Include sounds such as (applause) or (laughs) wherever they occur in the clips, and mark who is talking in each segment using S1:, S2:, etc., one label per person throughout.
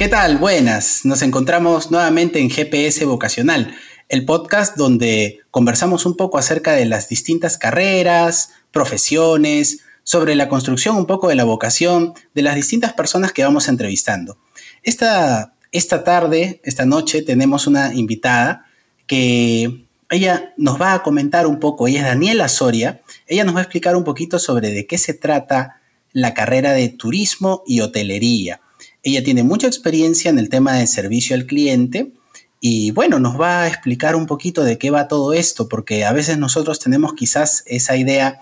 S1: ¿Qué tal? Buenas. Nos encontramos nuevamente en GPS Vocacional, el podcast donde conversamos un poco acerca de las distintas carreras, profesiones, sobre la construcción un poco de la vocación de las distintas personas que vamos entrevistando. Esta, esta tarde, esta noche, tenemos una invitada que ella nos va a comentar un poco, ella es Daniela Soria, ella nos va a explicar un poquito sobre de qué se trata la carrera de turismo y hotelería. Ella tiene mucha experiencia en el tema de servicio al cliente y bueno, nos va a explicar un poquito de qué va todo esto, porque a veces nosotros tenemos quizás esa idea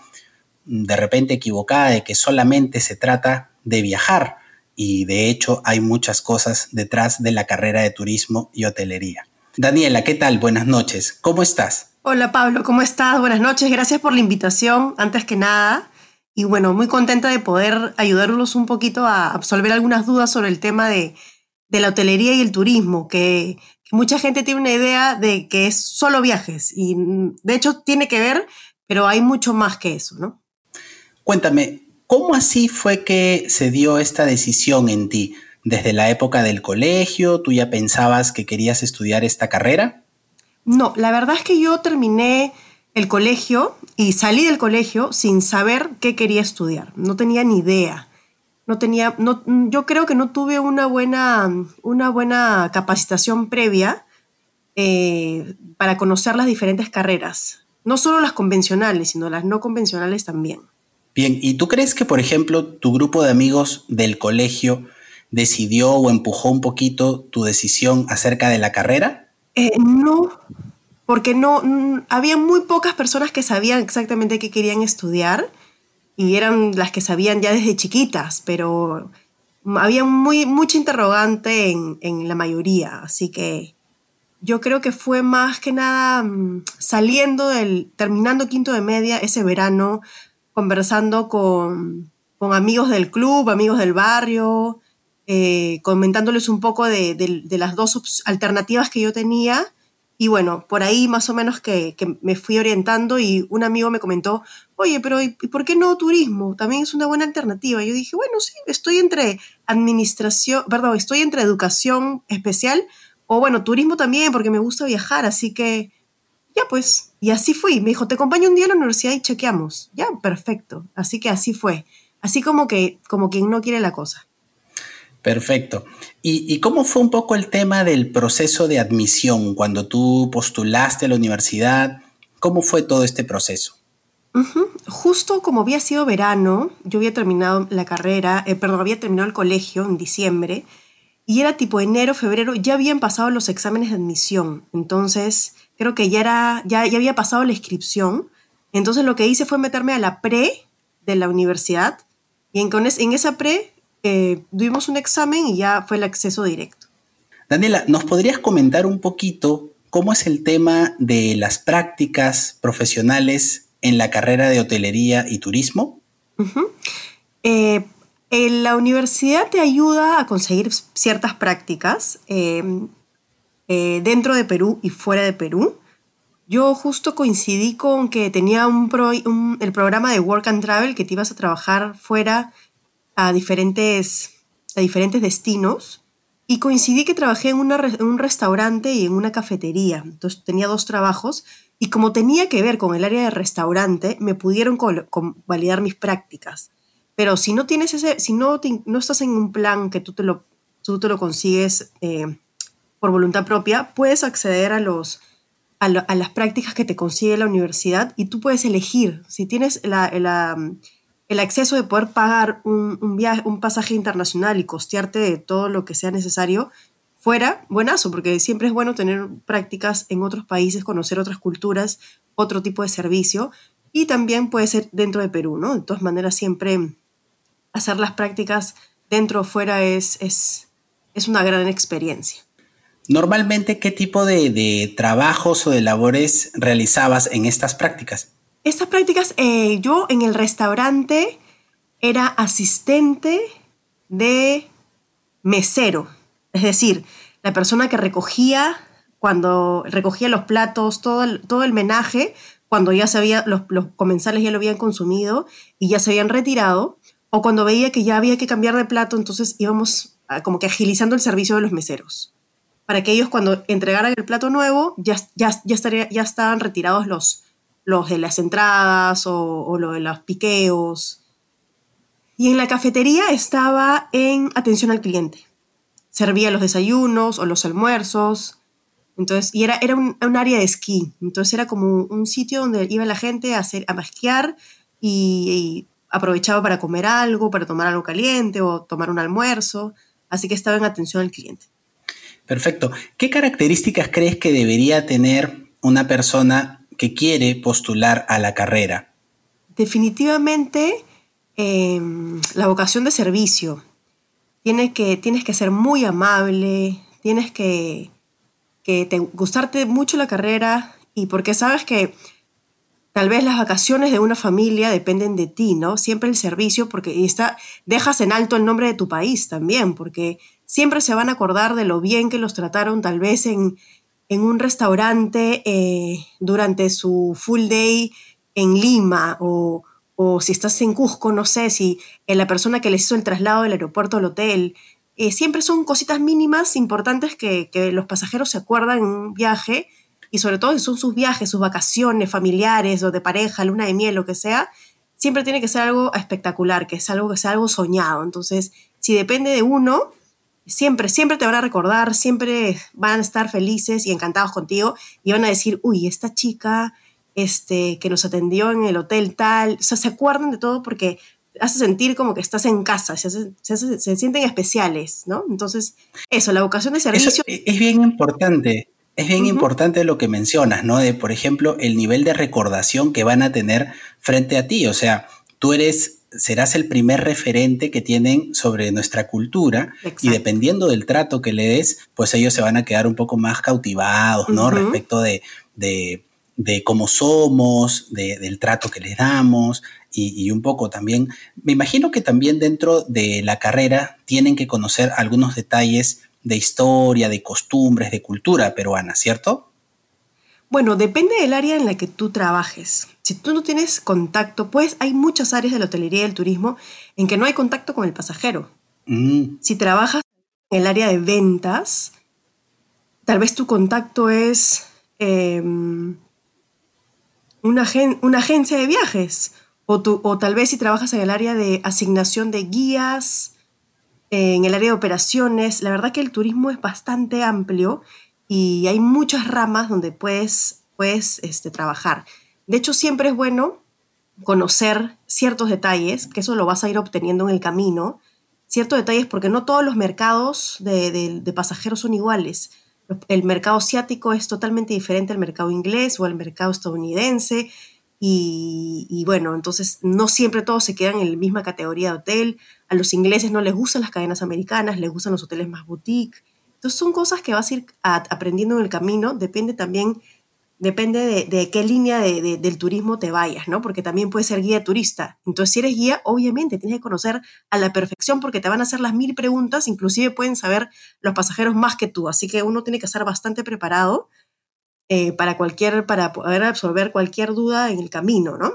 S1: de repente equivocada de que solamente se trata de viajar y de hecho hay muchas cosas detrás de la carrera de turismo y hotelería. Daniela, ¿qué tal? Buenas noches. ¿Cómo estás?
S2: Hola Pablo, ¿cómo estás? Buenas noches. Gracias por la invitación, antes que nada. Y bueno, muy contenta de poder ayudarlos un poquito a absolver algunas dudas sobre el tema de, la hotelería y el turismo, que, que, mucha gente tiene una idea de que es solo viajes y de hecho tiene que ver, pero hay mucho más que eso, ¿no?
S1: Cuéntame, ¿cómo así fue que se dio esta decisión en ti? desde la época del colegio? ¿Tú ya pensabas que querías estudiar esta carrera?
S2: No, la verdad es que yo terminé el colegio y salí del colegio sin saber qué quería estudiar. No tenía ni idea. No tenía, no, yo creo que no tuve una buena, una buena capacitación previa eh, para conocer las diferentes carreras. No solo las convencionales, sino las no convencionales también.
S1: Bien, ¿y tú crees que, por ejemplo, tu grupo de amigos del colegio decidió o empujó un poquito tu decisión acerca de la carrera?
S2: Eh, no, porque no, había muy pocas personas que sabían exactamente qué querían estudiar y eran las que sabían ya desde chiquitas, pero había muy, mucha interrogante en, en la mayoría, así que yo creo que fue más que nada mm, saliendo del, terminando quinto de media ese verano, conversando con, con amigos del club, amigos del barrio, eh, comentándoles un poco de, las dos alternativas que yo tenía. Y bueno, por ahí más o menos que, me fui orientando y un amigo me comentó, oye, pero ¿y por qué no turismo? También es una buena alternativa. Yo dije, bueno, sí, estoy entre administración, perdón, estoy entre educación especial o bueno, turismo también porque me gusta viajar, así que ya pues, y así fui. Me dijo, te acompaño un día a la universidad y chequeamos. Ya, perfecto. Así que así fue. Así como que, como quien no quiere la cosa.
S1: Perfecto. ¿Y, cómo fue un poco el tema del proceso de admisión cuando tú postulaste a la universidad? ¿Cómo fue todo este proceso?
S2: Justo como había sido verano, yo había terminado la carrera, eh, perdón, había terminado el colegio en diciembre y era tipo enero, febrero, ya habían pasado los exámenes de admisión. Entonces, creo que ya, era, ya, ya había pasado la inscripción. Entonces, lo que hice fue meterme a la pre de la universidad y en, en esa pre eh, un examen y ya fue el acceso directo.
S1: Daniela, ¿nos podrías comentar un poquito cómo es el tema de las prácticas profesionales en la carrera de hotelería y turismo?
S2: Eh, la universidad te ayuda a conseguir ciertas prácticas eh, eh, dentro de Perú y fuera de Perú. Yo justo coincidí con que tenía un, el programa de Work and Travel que te ibas a trabajar fuera a diferentes, a diferentes destinos y coincidí que trabajé en, un restaurante y en una cafetería. Entonces tenía dos trabajos y como tenía que ver con el área de restaurante, me pudieron validar mis prácticas. Pero si no tienes ese, si no, no estás en un plan que tú te lo, tú te lo consigues eh, por voluntad propia, puedes acceder a los, a, las prácticas que te consigue la universidad y tú puedes elegir. Si tienes la, la el acceso de poder pagar un, viaje, un pasaje internacional y costearte de todo lo que sea necesario, fuera buenazo, porque siempre es bueno tener prácticas en otros países, conocer otras culturas, otro tipo de servicio, y también puede ser dentro de Perú, ¿no? De todas maneras, siempre hacer las prácticas dentro o fuera es, es, es una gran experiencia.
S1: Normalmente, ¿qué tipo de, de trabajos o de labores realizabas en estas prácticas?
S2: Estas prácticas, eh, yo en el restaurante era asistente de mesero, es decir, la persona que recogía cuando recogía los platos, todo el, todo el menaje, cuando ya se los, los comensales ya lo habían consumido y ya se habían retirado, o cuando veía que ya había que cambiar de plato, entonces íbamos como que agilizando el servicio de los meseros. Para que ellos cuando entregaran el plato nuevo ya, ya, ya, estaría, ya estaban retirados los, los de las entradas o, o de los piqueos. Y en la cafetería estaba en atención al cliente. Servía los desayunos o los almuerzos. Entonces, y era, era un, un área de esquí. Entonces era como un sitio donde iba la gente a, hacer, a masquear y, y aprovechaba para comer algo, para tomar algo caliente o tomar un almuerzo. Así que estaba en atención al cliente.
S1: Perfecto. ¿Qué características crees que debería tener una persona que quiere postular a la carrera?
S2: Definitivamente eh, la vocación de servicio. Tienes que, tienes que ser muy amable, tienes que, que te, gustarte mucho la carrera y porque sabes que tal vez las vacaciones de una familia dependen de ti, ¿no? Siempre el servicio, porque está, dejas en alto el nombre de tu país también, porque siempre se van a acordar de lo bien que los trataron tal vez en, en un restaurante eh, durante su full day en Lima o, o, si estás en Cusco, no sé, si la persona que les hizo el traslado del aeropuerto al hotel. Eh, siempre son cositas mínimas importantes que, que, los pasajeros se acuerdan en un viaje y sobre todo si son sus viajes, sus vacaciones familiares o de pareja, luna de miel, lo que sea, siempre tiene que ser algo espectacular, que es algo que sea algo soñado. Entonces, si depende de uno, siempre, siempre te van a recordar, siempre van a estar felices y encantados contigo y van a decir, uy, esta chica este, que nos atendió en el hotel tal, o sea, se acuerdan de todo porque hace sentir como que estás en casa, se, hace, se, hace, se sienten especiales, ¿no? Entonces, eso, la vocación de servicio... Eso
S1: es bien importante. Es bien uh -huh. importante lo que mencionas, ¿no? De, por ejemplo, el nivel de recordación que van a tener frente a ti. O sea, tú eres, serás el primer referente que tienen sobre nuestra cultura Exacto. y dependiendo del trato que le des, pues ellos se van a quedar un poco más cautivados, ¿no? Uh -huh. Respecto de, de, de, cómo somos, de, del trato que les damos y, y un poco también, me imagino que también dentro de la carrera tienen que conocer algunos detalles de historia, de costumbres, de cultura peruana, ¿cierto?
S2: Bueno, depende del área en la que tú trabajes. Si tú no tienes contacto, pues hay muchas áreas de la hotelería y del turismo en que no hay contacto con el pasajero. Mm. Si trabajas en el área de ventas, tal vez tu contacto es eh, una, gen una, agencia de viajes. O, tu, o tal vez si trabajas en el área de asignación de guías, en el área de operaciones. La verdad que el turismo es bastante amplio y hay muchas ramas donde puedes, puedes este, trabajar. De hecho, siempre es bueno conocer ciertos detalles, que eso lo vas a ir obteniendo en el camino, ciertos detalles porque no todos los mercados de, de, pasajeros son iguales. El mercado asiático es totalmente diferente al mercado inglés o al mercado estadounidense. Y, y, bueno, entonces no siempre todos se quedan en la misma categoría de hotel. A los ingleses no les gustan las cadenas americanas, les gustan los hoteles más boutique. Entonces son cosas que vas a ir aprendiendo en el camino. Depende también, depende de, de qué línea de, de, del turismo te vayas, ¿no? Porque también puedes ser guía turista. Entonces si eres guía, obviamente tienes que conocer a la perfección porque te van a hacer las mil preguntas, inclusive pueden saber los pasajeros más que tú. Así que uno tiene que estar bastante preparado eh, para, cualquier, para poder absorber cualquier duda en el camino, ¿no?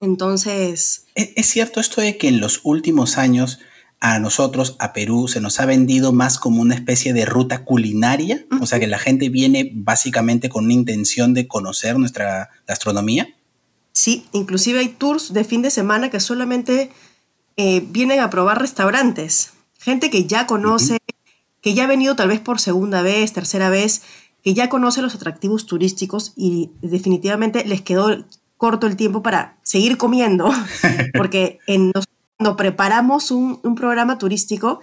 S2: Entonces...
S1: ¿Es, ¿Es cierto esto de que en los últimos años a nosotros, a Perú, se nos ha vendido más como una especie de ruta culinaria? Uh -huh. O sea, que la gente viene básicamente con una intención de conocer nuestra gastronomía.
S2: Sí, inclusive hay tours de fin de semana que solamente eh, vienen a probar restaurantes. Gente que ya conoce, uh -huh. que ya ha venido tal vez por segunda vez, tercera vez, que ya conoce los atractivos turísticos y definitivamente les quedó corto el tiempo para seguir comiendo, (laughs) porque en los, cuando preparamos un, programa turístico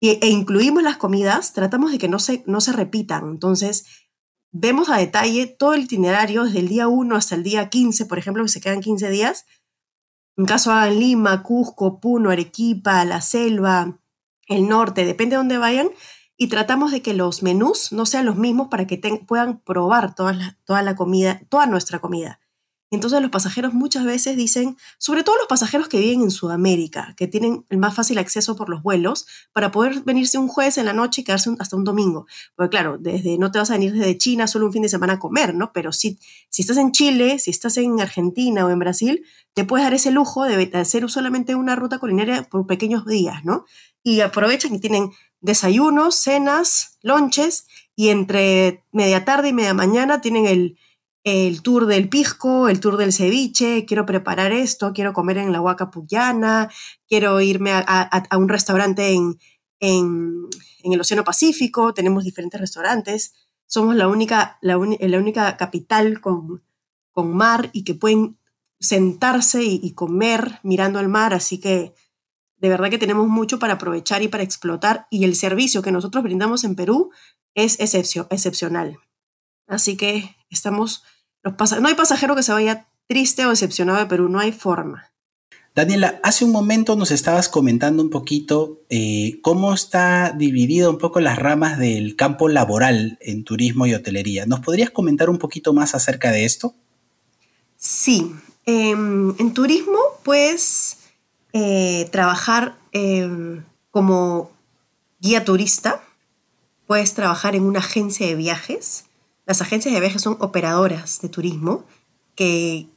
S2: e, incluimos las comidas, tratamos de que no se, no se repitan. Entonces, vemos a detalle todo el itinerario desde el día 1 hasta el día 15, por ejemplo, que se quedan 15 días. En caso hagan Lima, Cusco, Puno, Arequipa, La Selva, el norte, depende de dónde vayan, y tratamos de que los menús no sean los mismos para que puedan probar toda toda la comida, toda nuestra comida. Entonces los pasajeros muchas veces dicen, sobre todo los pasajeros que viven en Sudamérica, que tienen el más fácil acceso por los vuelos, para poder venirse un jueves en la noche y quedarse hasta un domingo. Porque claro, desde, no te vas a venir desde China solo un fin de semana a comer, ¿no? Pero si, si estás en Chile, si estás en Argentina o en Brasil, te puedes dar ese lujo de hacer solamente una ruta culinaria por pequeños días, ¿no? Y aprovechan y tienen desayunos, cenas, lonches y entre media tarde y media mañana tienen el, el tour del pisco, el tour del ceviche, quiero preparar esto, quiero comer en la Huaca Puyana, quiero irme a, un restaurante en, en, el Océano Pacífico, tenemos diferentes restaurantes, somos la única, la, la única capital con, con, mar y que pueden sentarse y, comer mirando al mar, así que de verdad que tenemos mucho para aprovechar y para explotar y el servicio que nosotros brindamos en Perú es excepcional. Así que estamos no hay pasajero que se vaya triste o decepcionado de Perú, no hay forma.
S1: Daniela, hace un momento nos estabas comentando un poquito eh, cómo está dividido un poco las ramas del campo laboral en turismo y hotelería. ¿Nos podrías comentar un poquito más acerca de esto?
S2: Sí, em, en turismo puedes eh, trabajar em, como guía turista, puedes trabajar en una agencia de viajes, las agencias de viajes son operadoras de turismo que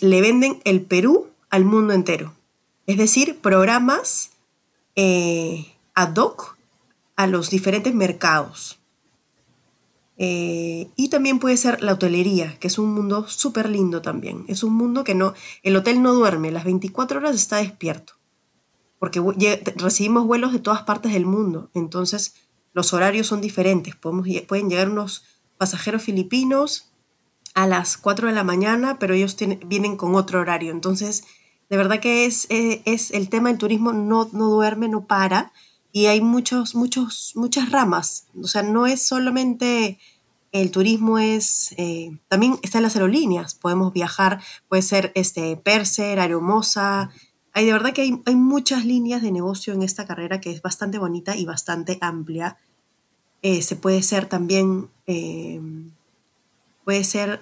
S2: le venden el Perú al mundo entero. Es decir, programas eh, ad hoc a los diferentes mercados. Eh, y también puede ser la hotelería, que es un mundo súper lindo también. Es un mundo que no, el hotel no duerme, las 24 horas está despierto, porque recibimos vuelos de todas partes del mundo, entonces los horarios son diferentes. Podemos, pueden llegar unos pasajeros filipinos a las 4 de la mañana, pero ellos vienen con otro horario. Entonces, de verdad que es, eh, es, el tema del turismo no, no duerme, no para, y hay muchos, muchos, muchas ramas. O sea, no es solamente el turismo, es eh, también están las aerolíneas. Podemos viajar, puede ser este, Perser, Aeromosa. Hay de verdad que hay, hay muchas líneas de negocio en esta carrera que es bastante bonita y bastante amplia eh, se puede ser también, eh, puede ser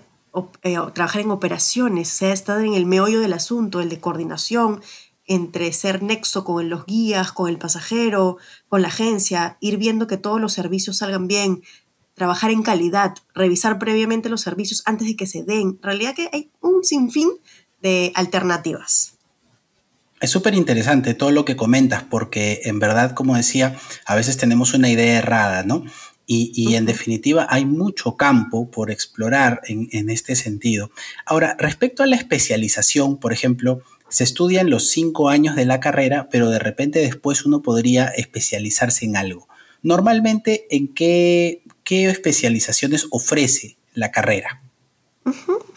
S2: eh, trabajar en operaciones, sea, estar en el meollo del asunto, el de coordinación entre ser nexo con los guías, con el pasajero, con la agencia, ir viendo que todos los servicios salgan bien, trabajar en calidad, revisar previamente los servicios antes de que se den. En realidad que hay un sinfín de alternativas.
S1: Es súper interesante todo lo que comentas, porque en verdad, como decía, a veces tenemos una idea errada, ¿no? Y, en definitiva hay mucho campo por explorar en, en, este sentido. Ahora, respecto a la especialización, por ejemplo, se estudian los cinco años de la carrera, pero de repente después uno podría especializarse en algo. Normalmente, ¿en qué, qué especializaciones ofrece la carrera?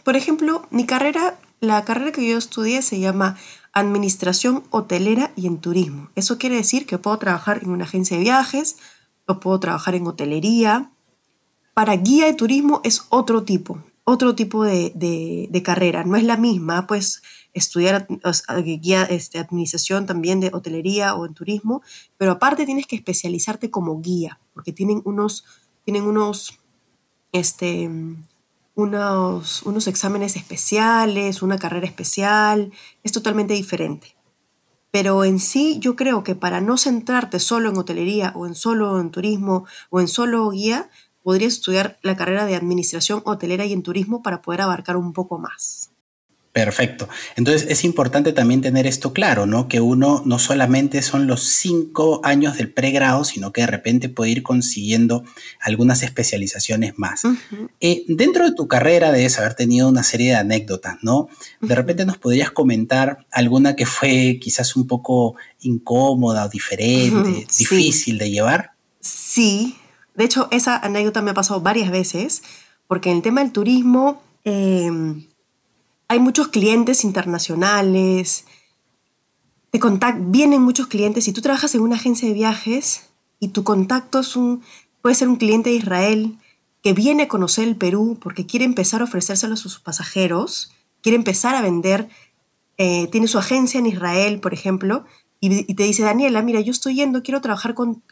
S2: Por ejemplo, mi carrera, la carrera que yo estudié se llama administración hotelera y en turismo. Eso quiere decir que puedo trabajar en una agencia de viajes o puedo trabajar en hotelería. Para guía de turismo es otro tipo, otro tipo de, carrera, no es la misma, pues estudiar guía, este, administración también de hotelería o en turismo, pero aparte tienes que especializarte como guía, porque tienen unos, tienen unos, este, unos, unos exámenes especiales, una carrera especial, es totalmente diferente. Pero en sí yo creo que para no centrarte solo en hotelería o en solo en turismo o en solo guía, podrías estudiar la carrera de administración hotelera y en turismo para poder abarcar un poco más.
S1: Perfecto. Entonces es importante también tener esto claro, ¿no? Que uno no solamente son los cinco años del pregrado, sino que de repente puede ir consiguiendo algunas especializaciones más. Eh, dentro de tu carrera debes haber tenido una serie de anécdotas, ¿no? De repente nos podrías comentar alguna que fue quizás un poco incómoda o diferente, difícil de llevar.
S2: Sí, de hecho esa anécdota me ha pasado varias veces, porque en el tema del turismo... Em, hay muchos clientes internacionales, te vienen muchos clientes. Si tú trabajas en una agencia de viajes y tu contacto es un, puede ser un cliente de Israel que viene a conocer el Perú porque quiere empezar a ofrecérselo a sus pasajeros, quiere empezar a vender, eh, tiene su agencia en Israel, por ejemplo, y, te dice, Daniela, mira, yo estoy yendo, quiero trabajar con,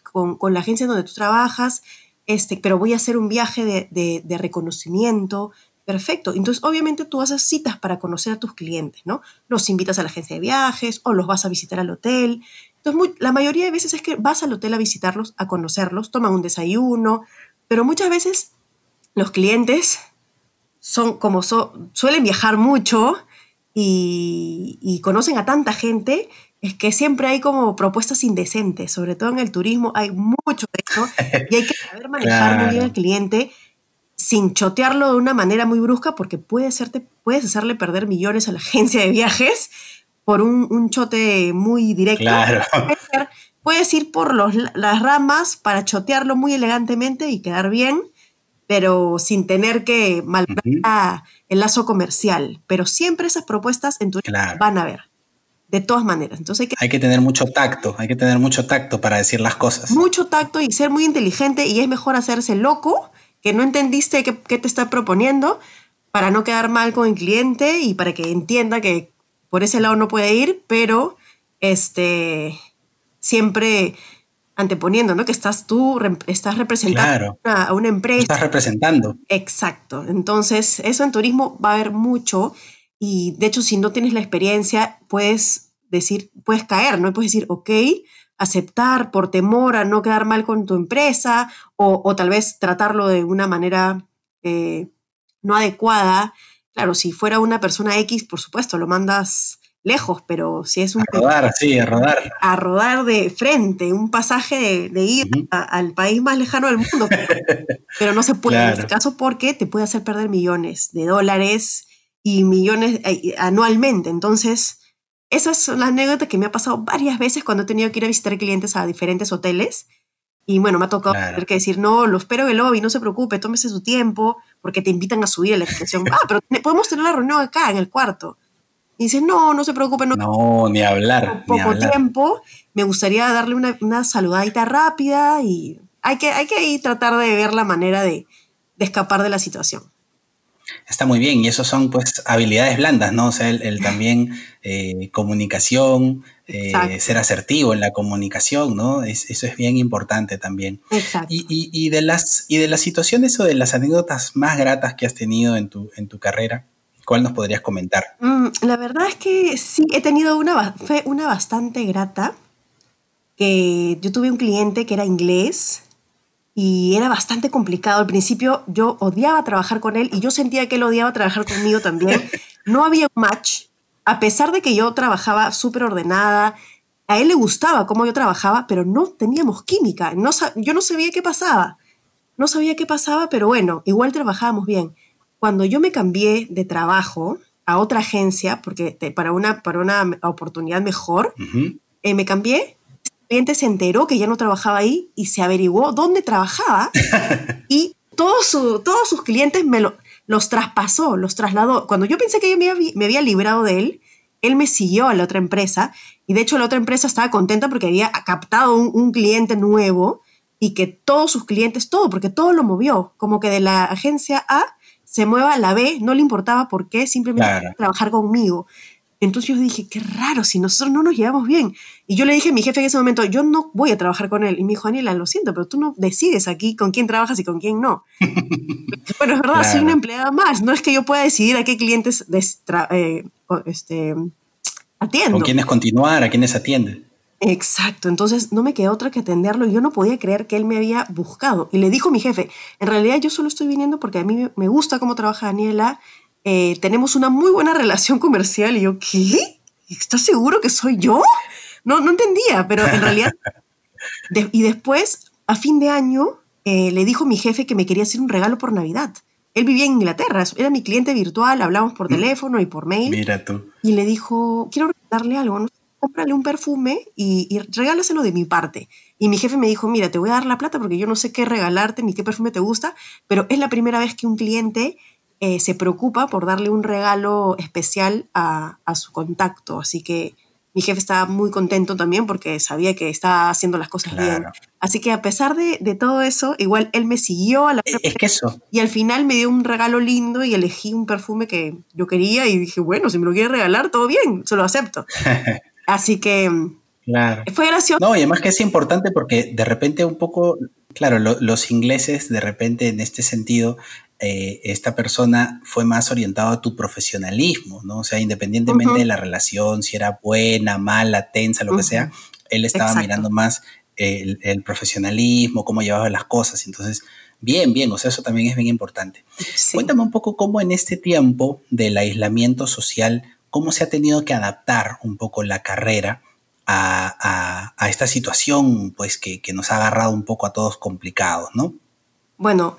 S2: la agencia donde tú trabajas, este, pero voy a hacer un viaje de, de reconocimiento, Perfecto. Entonces, obviamente tú haces citas para conocer a tus clientes, ¿no? Los invitas a la agencia de viajes o los vas a visitar al hotel. Entonces, la mayoría de veces es que vas al hotel a visitarlos, a conocerlos, toman un desayuno, pero muchas veces los clientes son como suelen viajar mucho y, conocen a tanta gente es que siempre hay como propuestas indecentes, sobre todo en el turismo hay mucho de eso y hay que saber manejar muy bien al cliente sin chotearlo de una manera muy brusca porque puede hacerte, puedes hacerle perder millones a la (laughs) agencia de viajes por un, chote muy directo.
S1: Claro.
S2: Puedes ir por las ramas para chotearlo muy elegantemente y quedar bien, pero sin tener que maltratar el lazo comercial. Pero siempre esas propuestas en tu van a ver de todas maneras. Entonces hay que,
S1: hay que tener mucho tacto, hay que tener mucho tacto para decir las cosas.
S2: Mucho tacto y ser muy inteligente y es mejor hacerse loco, que no entendiste qué, te está proponiendo, para no quedar mal con el cliente y para que entienda que por ese lado no puede ir, pero este, siempre anteponiendo, ¿no? Que estás tú, estás representando a, una empresa.
S1: Estás representando.
S2: Exacto. Entonces, eso en turismo va a haber mucho y de hecho, si no tienes la experiencia, puedes decir, puedes caer, ¿no? Puedes decir, ok, aceptar por temor a no quedar mal con tu empresa o, tal vez tratarlo de una manera eh, no adecuada. Claro, si fuera una persona X, por supuesto, lo mandas lejos, pero si es un...
S1: A rodar, sí, a rodar.
S2: A rodar de frente, un pasaje de, ir al país más lejano del mundo. (laughs) pero no se puede en este caso porque te puede hacer perder millones de dólares y millones eh, anualmente. Entonces, esa es la anécdota que me ha pasado varias veces cuando he tenido que ir a visitar clientes a diferentes hoteles. Y bueno, me ha tocado tener que decir, no, lo espero en el lobby, no se preocupe, tómese su tiempo, porque te invitan a subir a la habitación. (laughs) ah, pero podemos tener la reunión acá, en el cuarto. Y dice, no, no se preocupe, no.
S1: No, ni hablar.
S2: Poco tiempo, me gustaría darle una, una, saludadita rápida y hay que, hay que tratar de ver la manera de, de escapar de la situación.
S1: Está muy bien, y eso son pues habilidades blandas, ¿no? O sea, el, también eh, comunicación, eh, ser asertivo en la comunicación, ¿no? eso es bien importante también.
S2: Exacto.
S1: Y, de las, y de las situaciones o de las anécdotas más gratas que has tenido en tu, en tu carrera, ¿cuál nos podrías comentar?
S2: Mm, la verdad es que sí, he tenido una, fue una bastante grata, que yo tuve un cliente que era inglés, y era bastante complicado. Al principio yo odiaba trabajar con él y yo sentía que él odiaba trabajar conmigo también. (laughs) No había un match, a pesar de que yo trabajaba súper ordenada. A él le gustaba cómo yo trabajaba, pero no teníamos química. No, yo no sabía qué pasaba. No sabía qué pasaba, pero bueno, igual trabajábamos bien. Cuando yo me cambié de trabajo a otra agencia, porque para una, para una oportunidad mejor, eh, me cambié cliente se enteró que ya no trabajaba ahí y se averiguó dónde trabajaba (laughs) y todos, todos sus clientes me los traspasó, los trasladó. Cuando yo pensé que yo me había, me había librado de él, él me siguió a la otra empresa y de hecho la otra empresa estaba contenta porque había captado un, cliente nuevo y que todos sus clientes, todo, porque todo lo movió, como que de la agencia A se mueva a la B, no le importaba por qué, simplemente trabajar conmigo. Entonces yo dije, qué raro, si nosotros no nos llevamos bien. Y yo le dije a mi jefe en ese momento, yo no voy a trabajar con él. Y me dijo, Daniela, lo siento, pero tú no decides aquí con quién trabajas y con quién no. (laughs) bueno, es verdad, soy una empleada más. No es que yo pueda decidir a qué clientes eh, este, atiendo.
S1: Con quiénes continuar, a quiénes atiende.
S2: Exacto, entonces no me quedó otra que atenderlo y yo no podía creer que él me había buscado. Y le dijo mi jefe, en realidad yo solo estoy viniendo porque a mí me gusta cómo trabaja Daniela eh, tenemos una muy buena relación comercial. Y yo, ¿qué? ¿Estás seguro que soy yo? No, no entendía, pero en realidad... (laughs) y después, a fin de año, eh, le dijo mi jefe que me quería hacer un regalo por Navidad. Él vivía en Inglaterra, era mi cliente virtual, hablamos por mm. teléfono y por mail.
S1: Mira tú.
S2: Y le dijo, quiero regalarle algo, ¿no? cómprale un perfume y, y, regálaselo de mi parte. Y mi jefe me dijo, mira, te voy a dar la plata porque yo no sé qué regalarte ni qué perfume te gusta, pero es la primera vez que un cliente eh, se preocupa por darle un regalo especial a, su contacto. Así que mi jefe estaba muy contento también porque sabía que estaba haciendo las cosas bien. Así que a pesar de, todo eso, igual él me siguió a la...
S1: Es que eso.
S2: Y al final me dio un regalo lindo y elegí un perfume que yo quería y dije, bueno, si me lo quiere regalar, todo bien, se lo acepto. (laughs) Así que...
S1: Claro.
S2: Fue gracioso.
S1: No, y además que es importante porque de repente un poco, claro, los ingleses de repente en este sentido eh, esta persona fue más orientado a tu profesionalismo, ¿no? O sea, independientemente de la relación, si era buena, mala, tensa, lo que sea, él estaba mirando más el, profesionalismo, cómo llevaba las cosas. Entonces, bien, bien, o sea, eso también es bien importante. Cuéntame un poco cómo en este tiempo del aislamiento social, cómo se ha tenido que adaptar un poco la carrera a, esta situación pues que, nos ha agarrado un poco a todos complicados, ¿no?
S2: Bueno,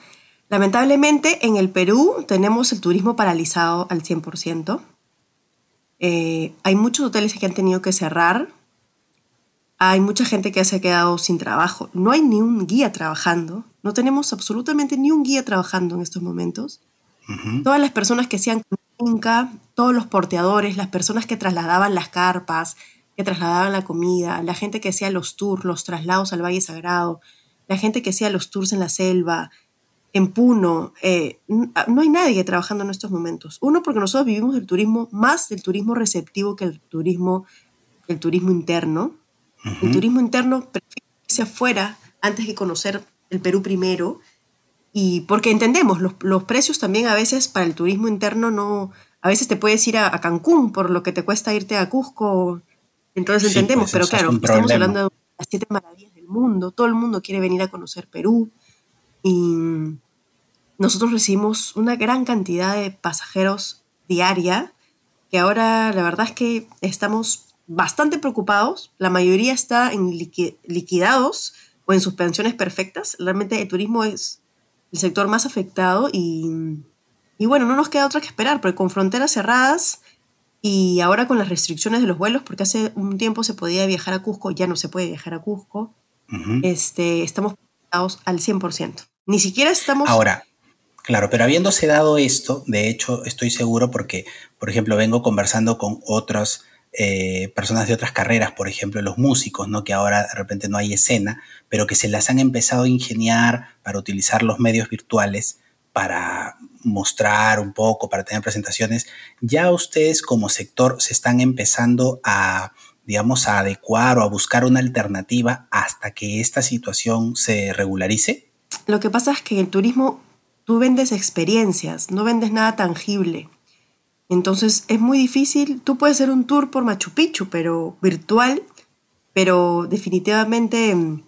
S2: lamentablemente en el Perú tenemos el turismo paralizado al 100%. Eh, hay muchos hoteles que han tenido que cerrar. Hay mucha gente que se ha quedado sin trabajo. No hay ni un guía trabajando. No tenemos absolutamente ni un guía trabajando en estos momentos. Todas las personas que hacían Inca, todos los porteadores, las personas que trasladaban las carpas, que trasladaban la comida, la gente que hacía los tours, los traslados al Valle Sagrado, la gente que hacía los tours en la selva, en Puno, eh, ah, no hay nadie trabajando en estos momentos. Uno, porque nosotros vivimos el turismo más del turismo receptivo que el turismo, el turismo interno. El turismo interno prefiere irse afuera antes que conocer el Perú primero. Y porque entendemos, los, los, precios también a veces para el turismo interno no... A veces te puedes ir a, Cancún por lo que te cuesta irte a Cusco. Entonces entendemos, pues, pero claro, estamos hablando de las siete maravillas del mundo. Todo el mundo quiere venir a conocer Perú. Y nosotros recibimos una gran cantidad de pasajeros diaria, que ahora la verdad es que estamos bastante preocupados. La mayoría está en liquidados o en suspensiones perfectas. Realmente el turismo es el sector más afectado y, y bueno, no nos queda otra que esperar, porque con fronteras cerradas y ahora con las restricciones de los vuelos, porque hace un tiempo se podía viajar a Cusco, ya no se puede viajar a Cusco, este, estamos al 100%. Ni siquiera estamos...
S1: Ahora, claro, pero habiéndose dado esto, de hecho estoy seguro porque, por ejemplo, vengo conversando con otras eh, personas de otras carreras, por ejemplo, los músicos, ¿no? que ahora de repente no hay escena, pero que se las han empezado a ingeniar para utilizar los medios virtuales para mostrar un poco, para tener presentaciones. Ya ustedes como sector se están empezando a, digamos, a adecuar o a buscar una alternativa hasta que esta situación se regularice.
S2: Lo que pasa es que en el turismo tú vendes experiencias, no vendes nada tangible. Entonces es muy difícil, tú puedes hacer un tour por Machu Picchu, pero virtual, pero definitivamente mm,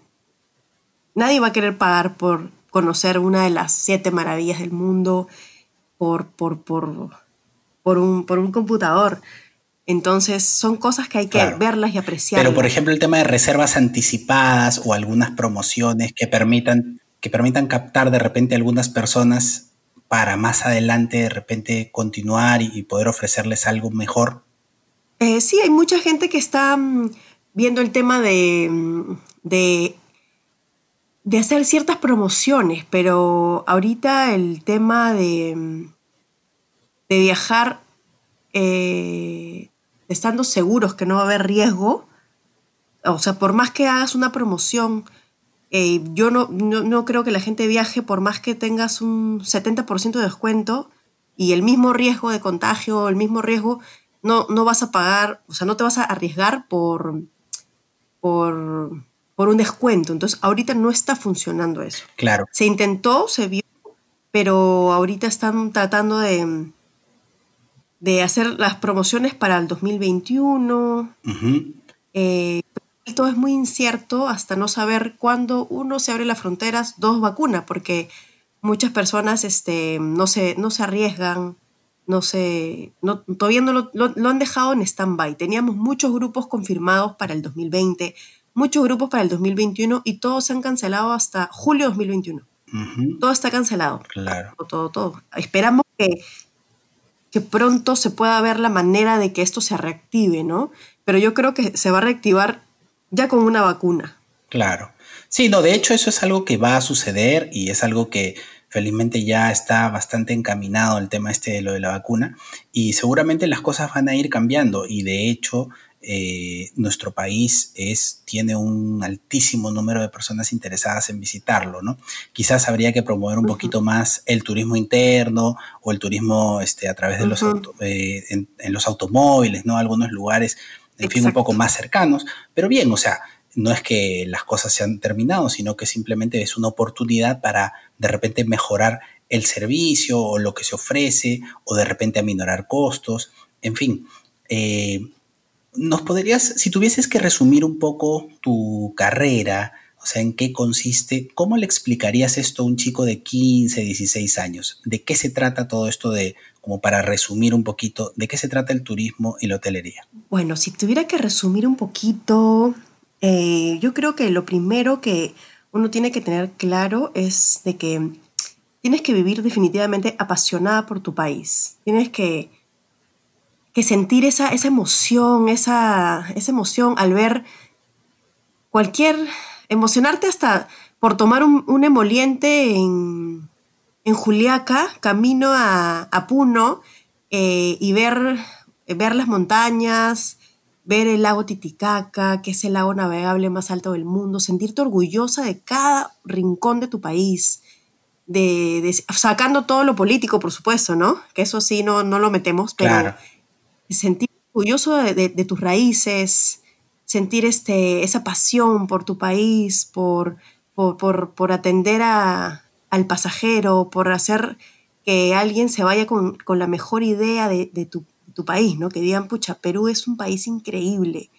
S2: nadie va a querer pagar por conocer una de las siete maravillas del mundo por, por, por, por, un, por un computador. Entonces son cosas que hay que verlas y apreciar.
S1: Pero por ejemplo el tema de reservas anticipadas o algunas promociones que permitan, que permitan captar de repente a algunas personas para más adelante de repente continuar y, poder ofrecerles algo mejor?
S2: Eh, sí, hay mucha gente que está mm, viendo el tema mm, de, de, hacer ciertas promociones, pero ahorita el tema de, mm, de viajar eh, estando seguros que no va a haber riesgo, o sea, por más que hagas una promoción, eh, yo no, no, creo que la gente viaje por más que tengas un 70% de descuento y el mismo riesgo de contagio, el mismo riesgo, no, no vas a pagar, o sea, no te vas a arriesgar por, por, por un descuento. Entonces, ahorita no está funcionando eso.
S1: Claro.
S2: Se intentó, se vio, pero ahorita están tratando de, de hacer las promociones para el 2021 todo es muy incierto hasta no saber cuándo uno se abre las fronteras, dos vacunas, porque muchas personas este, no, se, no se arriesgan, no se, no, todavía no lo, lo, han dejado en stand-by. Teníamos muchos grupos confirmados para el 2020, muchos grupos para el 2021 y todos se han cancelado hasta julio de 2021. Todo está cancelado.
S1: Claro.
S2: Todo, todo. Esperamos que, que pronto se pueda ver la manera de que esto se reactive, ¿no? Pero yo creo que se va a reactivar ya con una vacuna.
S1: Claro. Sí, no, de hecho eso es algo que va a suceder y es algo que felizmente ya está bastante encaminado el tema este de lo de la vacuna y seguramente las cosas van a ir cambiando y de hecho eh, nuestro país es, tiene un altísimo número de personas interesadas en visitarlo, ¿no? Quizás habría que promover un poquito más el turismo interno o el turismo este, a través de los eh, en, en, los automóviles, ¿no? Algunos lugares en fin, un poco más cercanos. Pero bien, o sea, no es que las cosas se han terminado, sino que simplemente es una oportunidad para de repente mejorar el servicio o lo que se ofrece o de repente aminorar costos. En fin, eh, ¿nos podrías, si tuvieses que resumir un poco tu carrera, o sea, en qué consiste, cómo le explicarías esto a un chico de 15, 16 años? ¿De qué se trata todo esto de como para resumir un poquito de qué se trata el turismo y la hotelería.
S2: Bueno, si tuviera que resumir un poquito, eh, yo creo que lo primero que uno tiene que tener claro es de que tienes que vivir definitivamente apasionada por tu país. Tienes que, que sentir esa, esa emoción, esa, esa emoción al ver cualquier, emocionarte hasta por tomar un, emoliente en, en, Juliaca, camino a, a Puno, eh, y ver, ver las montañas, ver el lago Titicaca, que es el lago navegable más alto del mundo, sentirte orgullosa de cada rincón de tu país, de, sacando todo lo político, por supuesto, ¿no? Que eso sí no, no lo metemos, pero sentirte orgulloso de, de, tus raíces, sentir este, esa pasión por tu país, por, por, atender al pasajero, por hacer que alguien se vaya con, la mejor idea de, tu, país, ¿no? Que digan, pucha, Perú es un país increíble.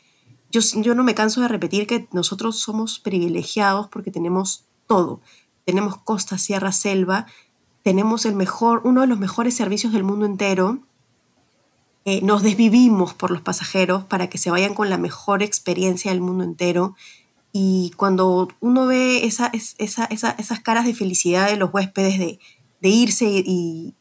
S2: Yo, yo no me canso de repetir que nosotros somos privilegiados porque tenemos todo. Tenemos costa, sierra, selva, tenemos el mejor, uno de los mejores servicios del mundo entero, eh, nos desvivimos por los pasajeros para que se vayan con la mejor experiencia del mundo entero. Y cuando uno ve esa, esa, esas caras de felicidad de los huéspedes de, de irse y,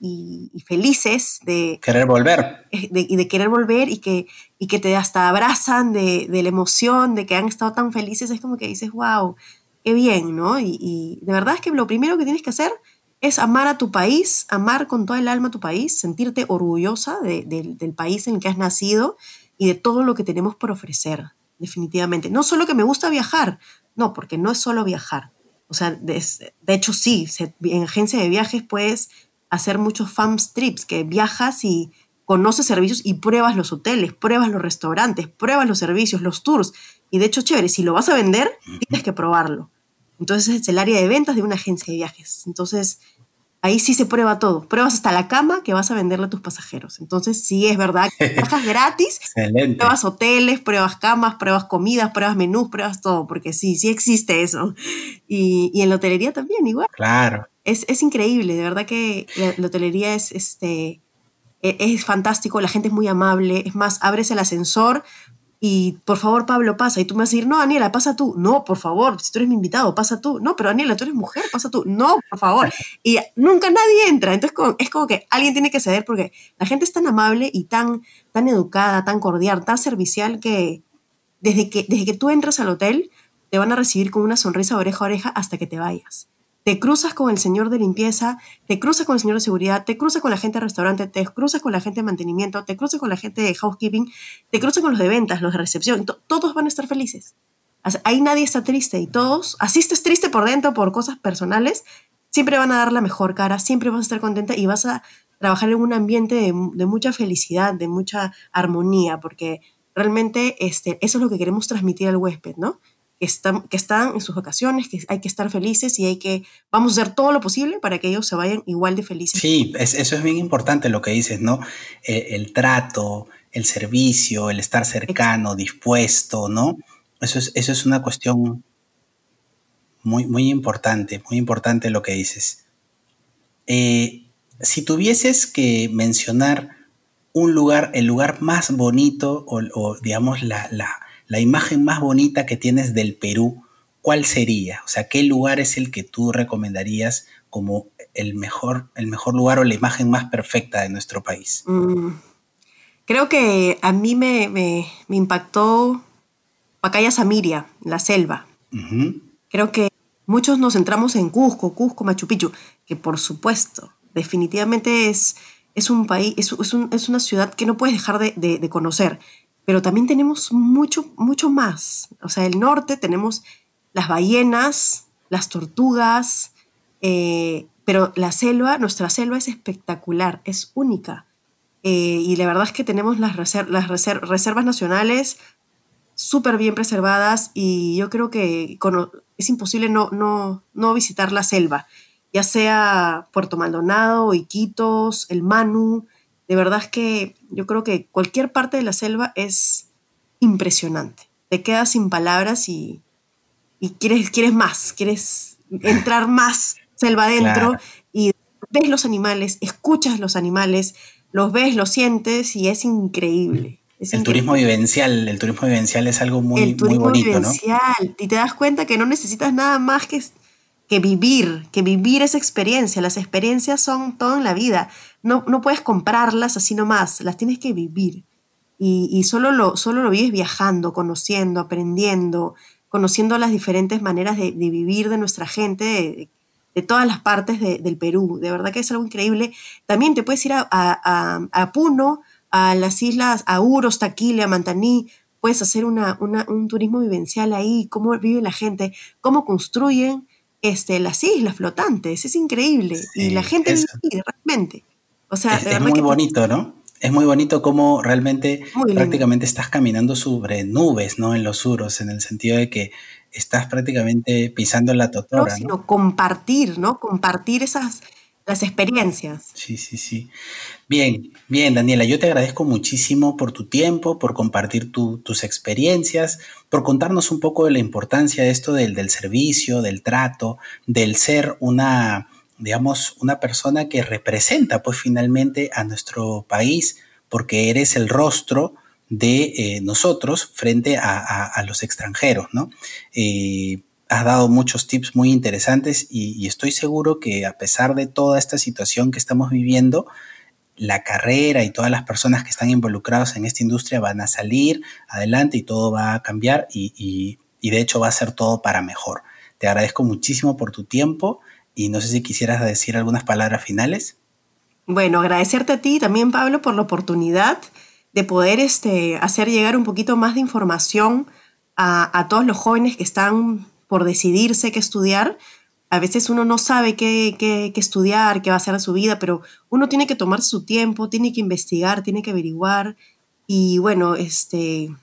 S2: felices, de
S1: querer volver.
S2: y de querer volver y que, y que te hasta abrazan de, de, la emoción, de que han estado tan felices, es como que dices, wow, qué bien, ¿no? Y, de verdad es que lo primero que tienes que hacer es amar a tu país, amar con toda el alma a tu país, sentirte orgullosa del país en el que has nacido y de todo lo que tenemos por ofrecer, definitivamente. No solo que me gusta viajar, no, porque no es solo viajar. O sea, de, hecho sí, en agencia de viajes puedes hacer muchos fam trips, que viajas y conoces servicios y pruebas los hoteles, pruebas los restaurantes, pruebas los servicios, los tours. Y de hecho, chévere, si lo vas a vender, tienes que probarlo. Entonces es el área de ventas de una agencia de viajes. Entonces ahí sí se prueba todo. Pruebas hasta la cama que vas a venderle a tus pasajeros. Entonces sí es verdad que (laughs) viajas gratis, pruebas hoteles, pruebas camas, pruebas comidas, pruebas menús, pruebas todo, porque sí, sí existe eso. Y, y en la hotelería también igual.
S1: Claro.
S2: Es, es increíble, de verdad que la, hotelería es, este, e, es fantástico, la gente es muy amable. Es más, abres el ascensor, y por favor, Pablo, pasa. Y tú me vas a decir, no, Daniela, pasa tú. No, por favor, si tú eres mi invitado, pasa tú. No, pero Daniela, tú eres mujer, pasa tú. No, por favor. Y nunca nadie entra. Entonces es como que alguien tiene que ceder porque la gente es tan amable y tan, tan educada, tan cordial, tan servicial que desde, que desde que tú entras al hotel te van a recibir con una sonrisa oreja a oreja hasta que te vayas te cruzas con el señor de limpieza, te cruzas con el señor de seguridad, te cruzas con la gente de restaurante, te cruzas con la gente de mantenimiento, te cruzas con la gente de housekeeping, te cruzas con los de ventas, los de recepción, todos van a estar felices. Ahí nadie está triste y todos, así estés triste por dentro por cosas personales, siempre van a dar la mejor cara, siempre vas a estar contenta y vas a trabajar en un ambiente de, mucha felicidad, de mucha armonía, porque realmente este, eso es lo que queremos transmitir al huésped, ¿no? Que están, que están en sus vacaciones, que hay que estar felices y hay que, vamos a hacer todo lo posible para que ellos se vayan igual de felices.
S1: Sí, eso es bien importante lo que dices, ¿no? Eh, el trato, el servicio, el estar cercano, dispuesto, ¿no? Eso es, eso es una cuestión muy, muy importante, muy importante lo que dices. Eh, si tuvieses que mencionar un lugar, el lugar más bonito o, digamos la, la la imagen más bonita que tienes del Perú, ¿cuál sería? O sea, ¿qué lugar es el que tú recomendarías como el mejor, el mejor lugar o la imagen más perfecta de nuestro país? Mm,
S2: creo que a mí me, me, impactó Pacaya Samiria, la selva. Creo que muchos nos centramos en Cusco, Cusco, Machu Picchu, que por supuesto, definitivamente es, es un país, es, es, una ciudad que no puedes dejar de, de conocer pero también tenemos mucho, mucho más. O sea, el norte tenemos las ballenas, las tortugas, eh, pero la selva, nuestra selva es espectacular, es única. Eh, y la verdad es que tenemos las, reservas nacionales súper bien preservadas y yo creo que es imposible no, no, no visitar la selva, ya sea Puerto Maldonado, Iquitos, el Manu, de verdad es que yo creo que cualquier parte de la selva es impresionante. Te quedas sin palabras y, quieres, quieres más, quieres entrar (laughs) más selva adentro y ves los animales, escuchas los animales, los ves, los sientes y es increíble.
S1: el turismo vivencial, el turismo vivencial es algo muy, el turismo muy bonito, vivencial,
S2: Y te das cuenta que no necesitas nada más que, que vivir, que vivir esa experiencia. Las experiencias son todo en la vida. No, no puedes comprarlas así nomás, las tienes que vivir. Y, solo, lo, solo lo vives viajando, conociendo, aprendiendo, conociendo las diferentes maneras de, vivir de nuestra gente, de, todas las partes del Perú. De verdad que es algo increíble. También te puedes ir a, a, Puno, a las islas, a Uros, Taquile, a Mantaní. Puedes hacer una, un turismo vivencial ahí, cómo vive la gente, cómo construyen este, las islas flotantes. Es increíble. y la gente vive realmente.
S1: O sea, es, muy bonito, ¿no? Es muy bonito cómo realmente prácticamente estás caminando sobre nubes, ¿no? En los suros, en el sentido de que estás prácticamente pisando la totora. No,
S2: sino compartir, ¿no? Compartir esas las experiencias.
S1: Sí, sí, sí. Bien, bien, Daniela, yo te agradezco muchísimo por tu tiempo, por compartir tus experiencias, por contarnos un poco de la importancia de esto del, del servicio, del trato, del ser una digamos, una persona que representa pues finalmente a nuestro país porque eres el rostro de eh, nosotros frente a, los extranjeros, ¿no? Eh, has dado muchos tips muy interesantes y, estoy seguro que a pesar de toda esta situación que estamos viviendo, la carrera y todas las personas que están involucradas en esta industria van a salir adelante y todo va a cambiar y, y de hecho va a ser todo para mejor. Te agradezco muchísimo por tu tiempo y no sé si quisieras decir algunas palabras finales.
S2: Bueno, agradecerte a ti también, Pablo, por la oportunidad de poder este, hacer llegar un poquito más de información a, todos los jóvenes que están por decidirse qué estudiar. A veces uno no sabe qué, qué, qué estudiar, qué va a hacer a su vida, pero uno tiene que tomar su tiempo, tiene que investigar, tiene que averiguar. Y bueno, este,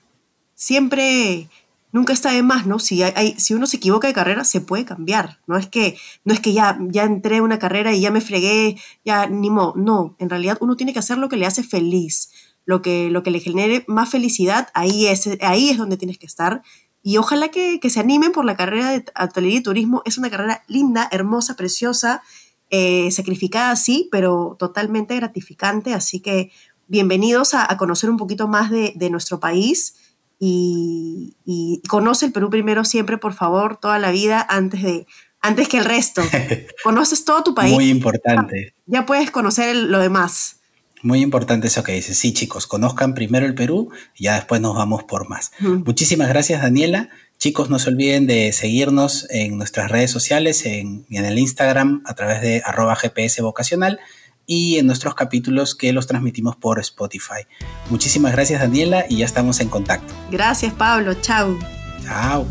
S2: siempre nunca está de más, ¿no? Si, hay, si uno se equivoca de carrera, se puede cambiar. No es que, no es que ya, ya entré en una carrera y ya me fregué, ya ni modo. No, en realidad uno tiene que hacer lo que le hace feliz, lo que, lo que le genere más felicidad, ahí es, ahí es donde tienes que estar. Y ojalá que, se animen por la carrera de hotelería y turismo. Es una carrera linda, hermosa, preciosa, eh, sacrificada, sí, pero totalmente gratificante. Así que bienvenidos a, conocer un poquito más de, de nuestro país y, conoce el Perú primero siempre, por favor, toda la vida antes de antes que el resto. (laughs) Conoces todo tu país.
S1: Muy importante.
S2: Ya, puedes conocer lo demás.
S1: Muy importante eso que dices. Sí, chicos, conozcan primero el Perú y ya después nos vamos por más. Muchísimas gracias, Daniela. Chicos, no se olviden de seguirnos en nuestras redes sociales, en, en el Instagram a través de arroba GPS vocacional y en nuestros capítulos que los transmitimos por Spotify. Muchísimas gracias Daniela y ya estamos en contacto.
S2: Gracias Pablo, chao.
S1: Chao.